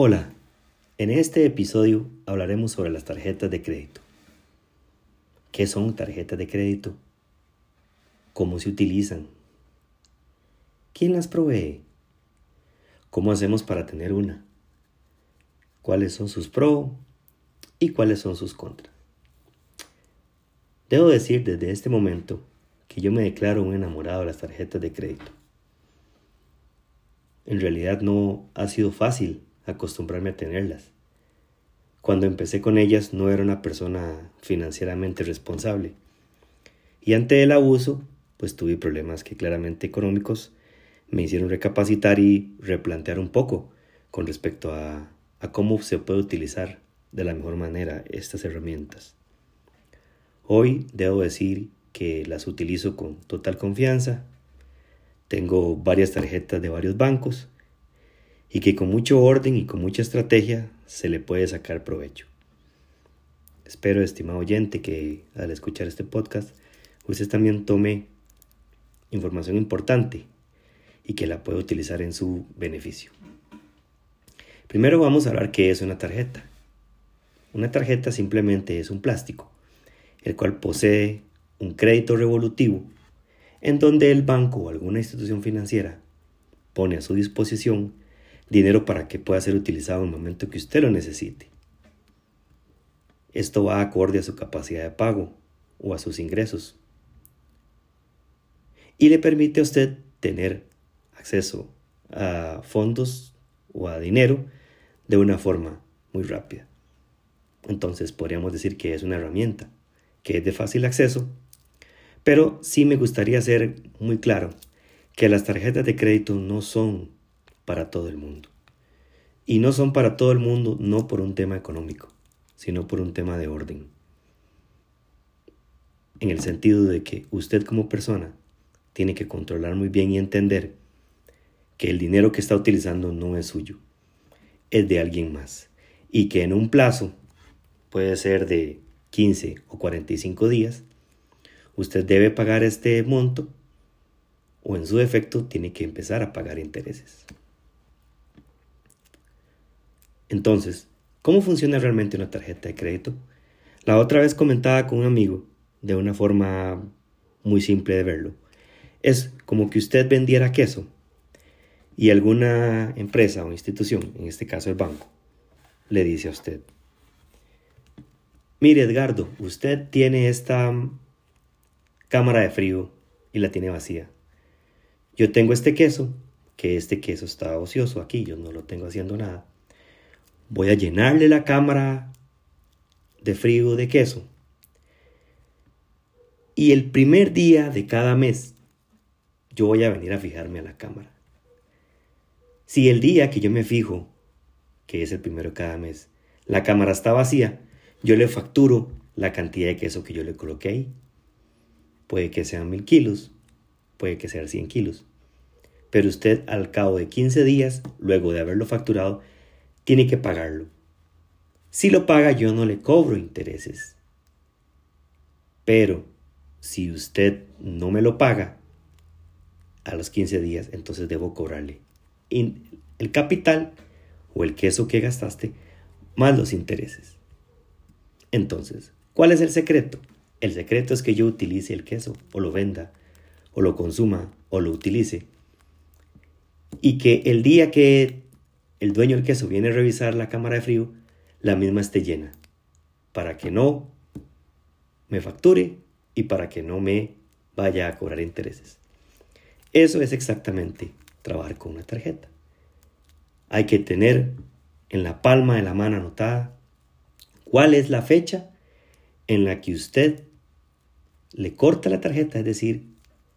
Hola, en este episodio hablaremos sobre las tarjetas de crédito. ¿Qué son tarjetas de crédito? ¿Cómo se utilizan? ¿Quién las provee? ¿Cómo hacemos para tener una? ¿Cuáles son sus pros y cuáles son sus contras? Debo decir desde este momento que yo me declaro un enamorado de las tarjetas de crédito. En realidad no ha sido fácil acostumbrarme a tenerlas. Cuando empecé con ellas no era una persona financieramente responsable. Y ante el abuso, pues tuve problemas que claramente económicos me hicieron recapacitar y replantear un poco con respecto a, cómo se puede utilizar de la mejor manera estas herramientas. Hoy debo decir que las utilizo con total confianza. Tengo varias tarjetas de varios bancos y que con mucho orden y con mucha estrategia se le puede sacar provecho. Espero, estimado oyente, que al escuchar este podcast usted también tome información importante y que la pueda utilizar en su beneficio. Primero vamos a hablar qué es una tarjeta. Una tarjeta simplemente es un plástico, el cual posee un crédito revolutivo en donde el banco o alguna institución financiera pone a su disposición dinero para que pueda ser utilizado en el momento que usted lo necesite. Esto va acorde a su capacidad de pago o a sus ingresos. Y le permite a usted tener acceso a fondos o a dinero de una forma muy rápida. Entonces podríamos decir que es una herramienta que es de fácil acceso, pero sí me gustaría ser muy claro que las tarjetas de crédito no son para todo el mundo. Y no son para todo el mundo no por un tema económico, sino por un tema de orden. En el sentido de que usted como persona tiene que controlar muy bien y entender que el dinero que está utilizando no es suyo, es de alguien más. Y que en un plazo, puede ser de 15 o 45 días, usted debe pagar este monto o en su defecto tiene que empezar a pagar intereses. Entonces, ¿cómo funciona realmente una tarjeta de crédito? La otra vez comentaba con un amigo, de una forma muy simple de verlo. Es como que usted vendiera queso y alguna empresa o institución, en este caso el banco, le dice a usted, mire Edgardo, usted tiene esta cámara de frío y la tiene vacía. Yo tengo este queso, que este queso está ocioso aquí, yo no lo tengo haciendo nada voy a llenarle la cámara de frío de queso. Y el primer día de cada mes, yo voy a venir a fijarme a la cámara. Si el día que yo me fijo, que es el primero de cada mes, la cámara está vacía, yo le facturo la cantidad de queso que yo le coloqué ahí. Puede que sean mil kilos, puede que sean 100 kilos. Pero usted al cabo de 15 días, luego de haberlo facturado, tiene que pagarlo. Si lo paga yo no le cobro intereses. Pero si usted no me lo paga a los 15 días, entonces debo cobrarle el capital o el queso que gastaste más los intereses. Entonces, ¿cuál es el secreto? El secreto es que yo utilice el queso o lo venda o lo consuma o lo utilice y que el día que el dueño del queso viene a revisar la cámara de frío, la misma esté llena, para que no me facture y para que no me vaya a cobrar intereses. Eso es exactamente trabajar con una tarjeta. Hay que tener en la palma de la mano anotada cuál es la fecha en la que usted le corta la tarjeta, es decir,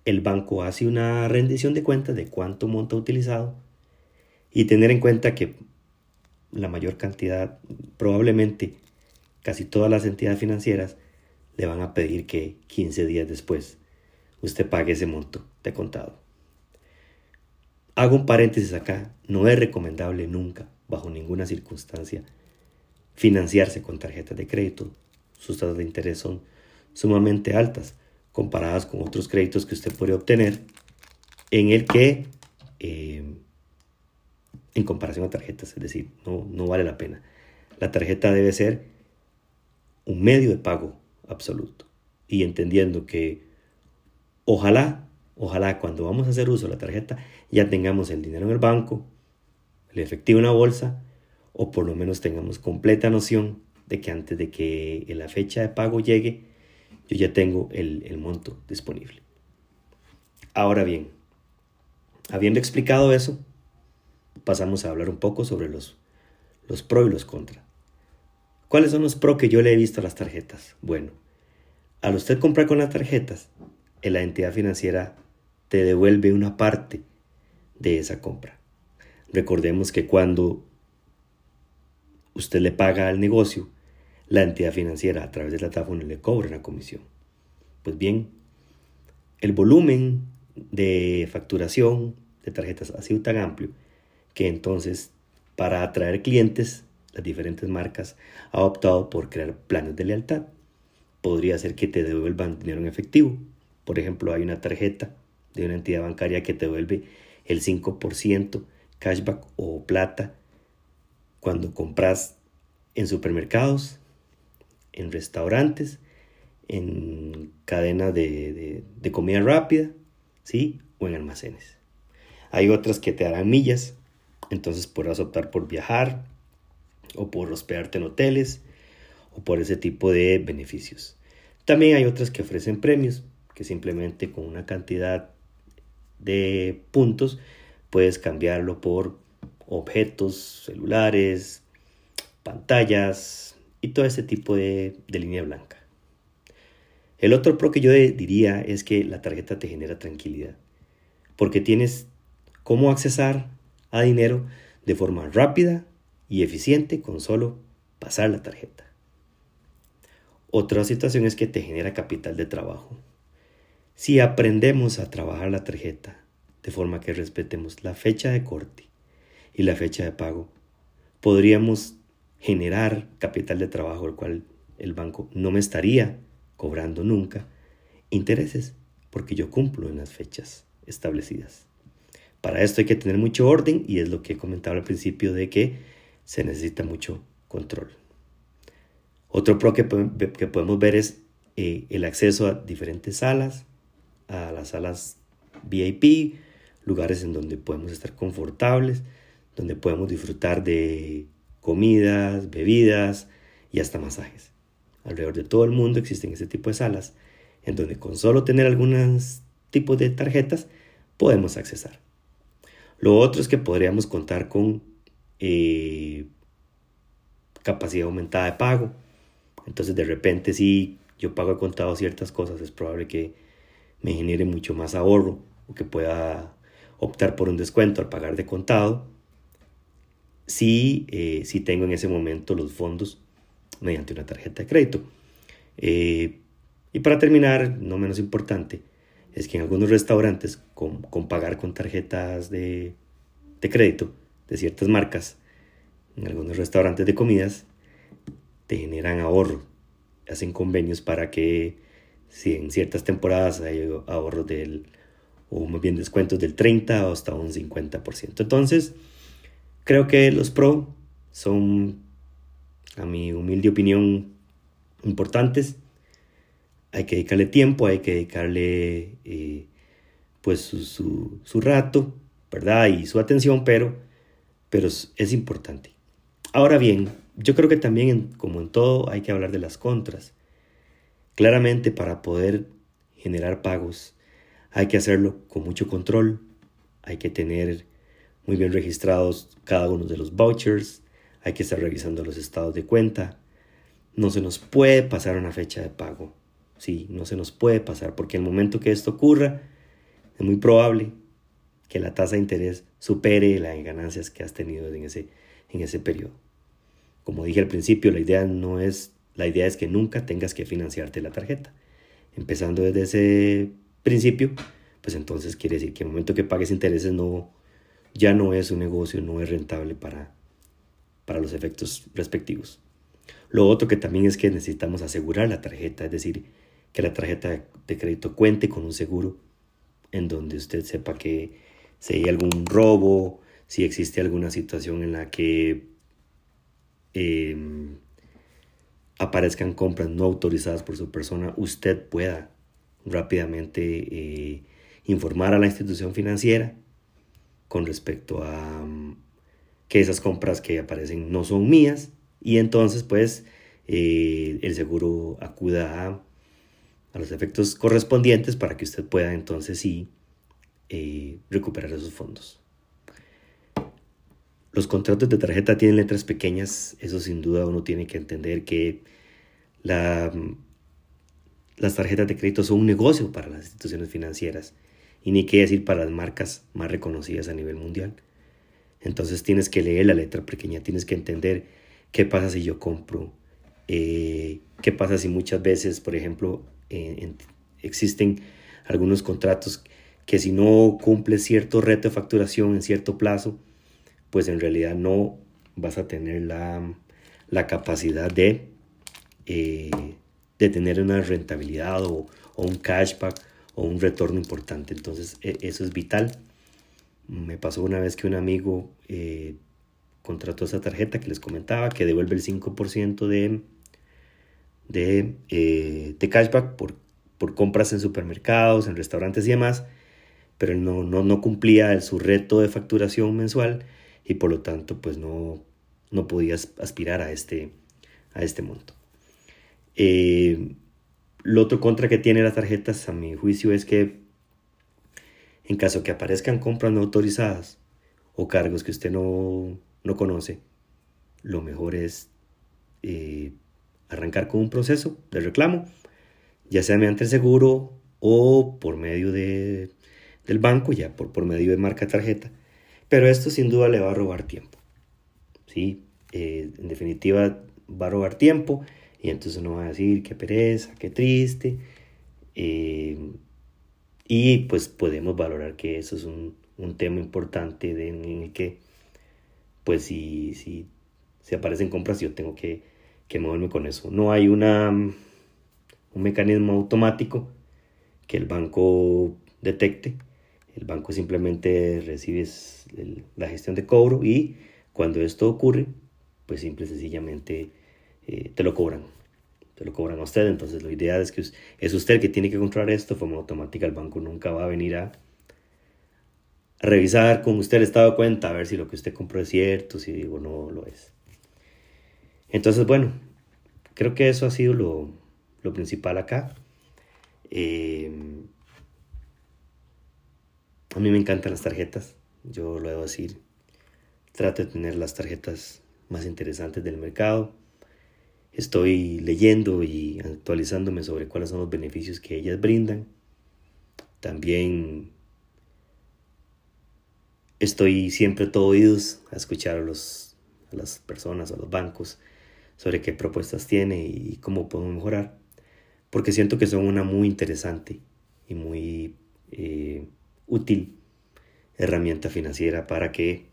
el banco hace una rendición de cuentas de cuánto monto ha utilizado y tener en cuenta que la mayor cantidad, probablemente casi todas las entidades financieras, le van a pedir que 15 días después usted pague ese monto de contado. Hago un paréntesis acá, no es recomendable nunca, bajo ninguna circunstancia, financiarse con tarjetas de crédito. Sus tasas de interés son sumamente altas comparadas con otros créditos que usted puede obtener en el que eh, en comparación a tarjetas, es decir, no, no vale la pena. La tarjeta debe ser un medio de pago absoluto y entendiendo que ojalá, ojalá cuando vamos a hacer uso de la tarjeta ya tengamos el dinero en el banco, el efectivo en la bolsa o por lo menos tengamos completa noción de que antes de que la fecha de pago llegue yo ya tengo el, el monto disponible. Ahora bien, habiendo explicado eso, pasamos a hablar un poco sobre los, los pro y los contra. ¿Cuáles son los pro que yo le he visto a las tarjetas? Bueno, al usted comprar con las tarjetas, la entidad financiera te devuelve una parte de esa compra. Recordemos que cuando usted le paga al negocio, la entidad financiera a través de la le cobra una comisión. Pues bien, el volumen de facturación de tarjetas ha sido tan amplio que entonces para atraer clientes las diferentes marcas ha optado por crear planes de lealtad. Podría ser que te devuelvan dinero en efectivo. Por ejemplo, hay una tarjeta de una entidad bancaria que te devuelve el 5% cashback o plata cuando compras en supermercados, en restaurantes, en cadena de, de comida rápida, ¿sí? O en almacenes. Hay otras que te darán millas entonces podrás optar por viajar o por hospedarte en hoteles o por ese tipo de beneficios. También hay otras que ofrecen premios, que simplemente con una cantidad de puntos puedes cambiarlo por objetos, celulares, pantallas y todo ese tipo de, de línea blanca. El otro pro que yo diría es que la tarjeta te genera tranquilidad, porque tienes cómo accesar a dinero de forma rápida y eficiente con solo pasar la tarjeta. Otra situación es que te genera capital de trabajo. Si aprendemos a trabajar la tarjeta de forma que respetemos la fecha de corte y la fecha de pago, podríamos generar capital de trabajo el cual el banco no me estaría cobrando nunca intereses porque yo cumplo en las fechas establecidas. Para esto hay que tener mucho orden y es lo que he comentado al principio de que se necesita mucho control. Otro pro que, podemos ver es eh, el acceso a diferentes salas, a las salas VIP, lugares en donde podemos estar confortables, donde podemos disfrutar de comidas, bebidas y hasta masajes. Alrededor de todo el mundo existen ese tipo de salas en donde con solo tener algunos tipos de tarjetas podemos accesar. Lo otro es que podríamos contar con eh, capacidad aumentada de pago. Entonces de repente si yo pago a contado ciertas cosas, es probable que me genere mucho más ahorro o que pueda optar por un descuento al pagar de contado si, eh, si tengo en ese momento los fondos mediante una tarjeta de crédito. Eh, y para terminar, no menos importante, es que en algunos restaurantes con, pagar con tarjetas de, de, crédito de ciertas marcas, en algunos restaurantes de comidas, te generan ahorro, hacen convenios para que si en ciertas temporadas hay ahorros del, o más bien descuentos del 30 o hasta un 50%. Entonces, creo que los pro son, a mi humilde opinión, importantes hay que dedicarle tiempo, hay que dedicarle eh, pues su, rato, ¿verdad? Y su atención, pero, pero es, importante. Ahora bien, yo creo que también, como en todo, hay que hablar de las contras. Claramente, para poder generar pagos, hay que hacerlo con mucho control, hay que tener muy bien registrados cada uno de los vouchers, hay que estar revisando los estados de cuenta, no se nos puede pasar una fecha de pago. Sí, no se nos puede pasar, porque el momento que esto ocurra, es muy probable que la tasa de interés supere las ganancias que has tenido en ese, en ese periodo. Como dije al principio, la idea no es, la idea es que nunca tengas que financiarte la tarjeta. Empezando desde ese principio, pues entonces quiere decir que el momento que pagues intereses no, ya no es un negocio, no es rentable para, para los efectos respectivos. Lo otro que también es que necesitamos asegurar la tarjeta, es decir, que la tarjeta de crédito cuente con un seguro en donde usted sepa que si hay algún robo, si existe alguna situación en la que em, aparezcan compras no autorizadas por su persona, usted pueda rápidamente eh, informar a la institución financiera con respecto a mm, que esas compras que aparecen no son mías y entonces pues eh, el seguro acuda a, los efectos correspondientes para que usted pueda entonces sí eh, recuperar esos fondos. Los contratos de tarjeta tienen letras pequeñas, eso sin duda uno tiene que entender que la, las tarjetas de crédito son un negocio para las instituciones financieras y ni qué decir para las marcas más reconocidas a nivel mundial. Entonces tienes que leer la letra pequeña, tienes que entender qué pasa si yo compro eh, ¿Qué pasa si muchas veces, por ejemplo, existen algunos contratos que si no cumple cierto reto de facturación en cierto plazo, pues en realidad no vas a tener la, capacidad de, eh, de tener una rentabilidad o, un cashback o un retorno importante. Entonces e, eso es vital. Me pasó una vez que un amigo eh, contrató esa tarjeta que les comentaba que devuelve el 5% de, eh, de, cashback por, por, compras en supermercados, en restaurantes y demás, pero no, no, no cumplía su reto de facturación mensual y por lo tanto pues no, no podía aspirar a este, a este monto. Eh, lo otro contra que tiene las tarjetas a mi juicio es que en caso que aparezcan compras no autorizadas o cargos que usted no, no conoce, lo mejor es eh, arrancar con un proceso de reclamo, ya sea mediante el seguro o por medio de, del banco, ya por, por medio de marca tarjeta. Pero esto sin duda le va a robar tiempo. ¿sí? Eh, en definitiva, va a robar tiempo y entonces uno va a decir qué pereza, qué triste. Eh, y pues podemos valorar que eso es un, un tema importante de, en el que, pues si, si, si aparecen compras, yo tengo que que moverme con eso. No hay una, un mecanismo automático que el banco detecte. El banco simplemente recibe la gestión de cobro y cuando esto ocurre, pues simple y sencillamente eh, te lo cobran. Te lo cobran a usted. Entonces, lo ideal es que es usted el que tiene que controlar esto de forma automática. El banco nunca va a venir a revisar con usted el estado de cuenta, a ver si lo que usted compró es cierto, si digo no lo es. Entonces, bueno, creo que eso ha sido lo, principal acá. Eh, a mí me encantan las tarjetas, yo lo debo decir. Trato de tener las tarjetas más interesantes del mercado. Estoy leyendo y actualizándome sobre cuáles son los beneficios que ellas brindan. También estoy siempre todo oídos a escuchar a, a las personas, a los bancos, sobre qué propuestas tiene y cómo podemos mejorar, porque siento que son una muy interesante y muy eh, útil herramienta financiera para que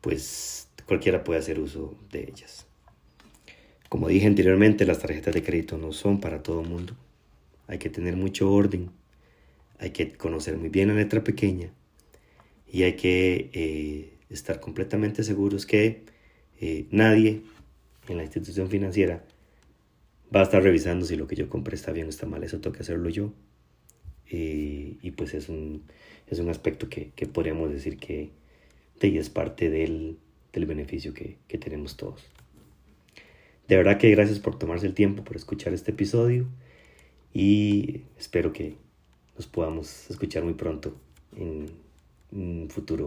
pues cualquiera pueda hacer uso de ellas. Como dije anteriormente, las tarjetas de crédito no son para todo el mundo. Hay que tener mucho orden, hay que conocer muy bien la letra pequeña y hay que eh, estar completamente seguros que eh, nadie en la institución financiera va a estar revisando si lo que yo compré está bien o está mal. Eso tengo hacerlo yo. Eh, y pues es un, es un aspecto que, que podríamos decir que de es parte del, del beneficio que, que tenemos todos. De verdad que gracias por tomarse el tiempo, por escuchar este episodio y espero que nos podamos escuchar muy pronto en un futuro.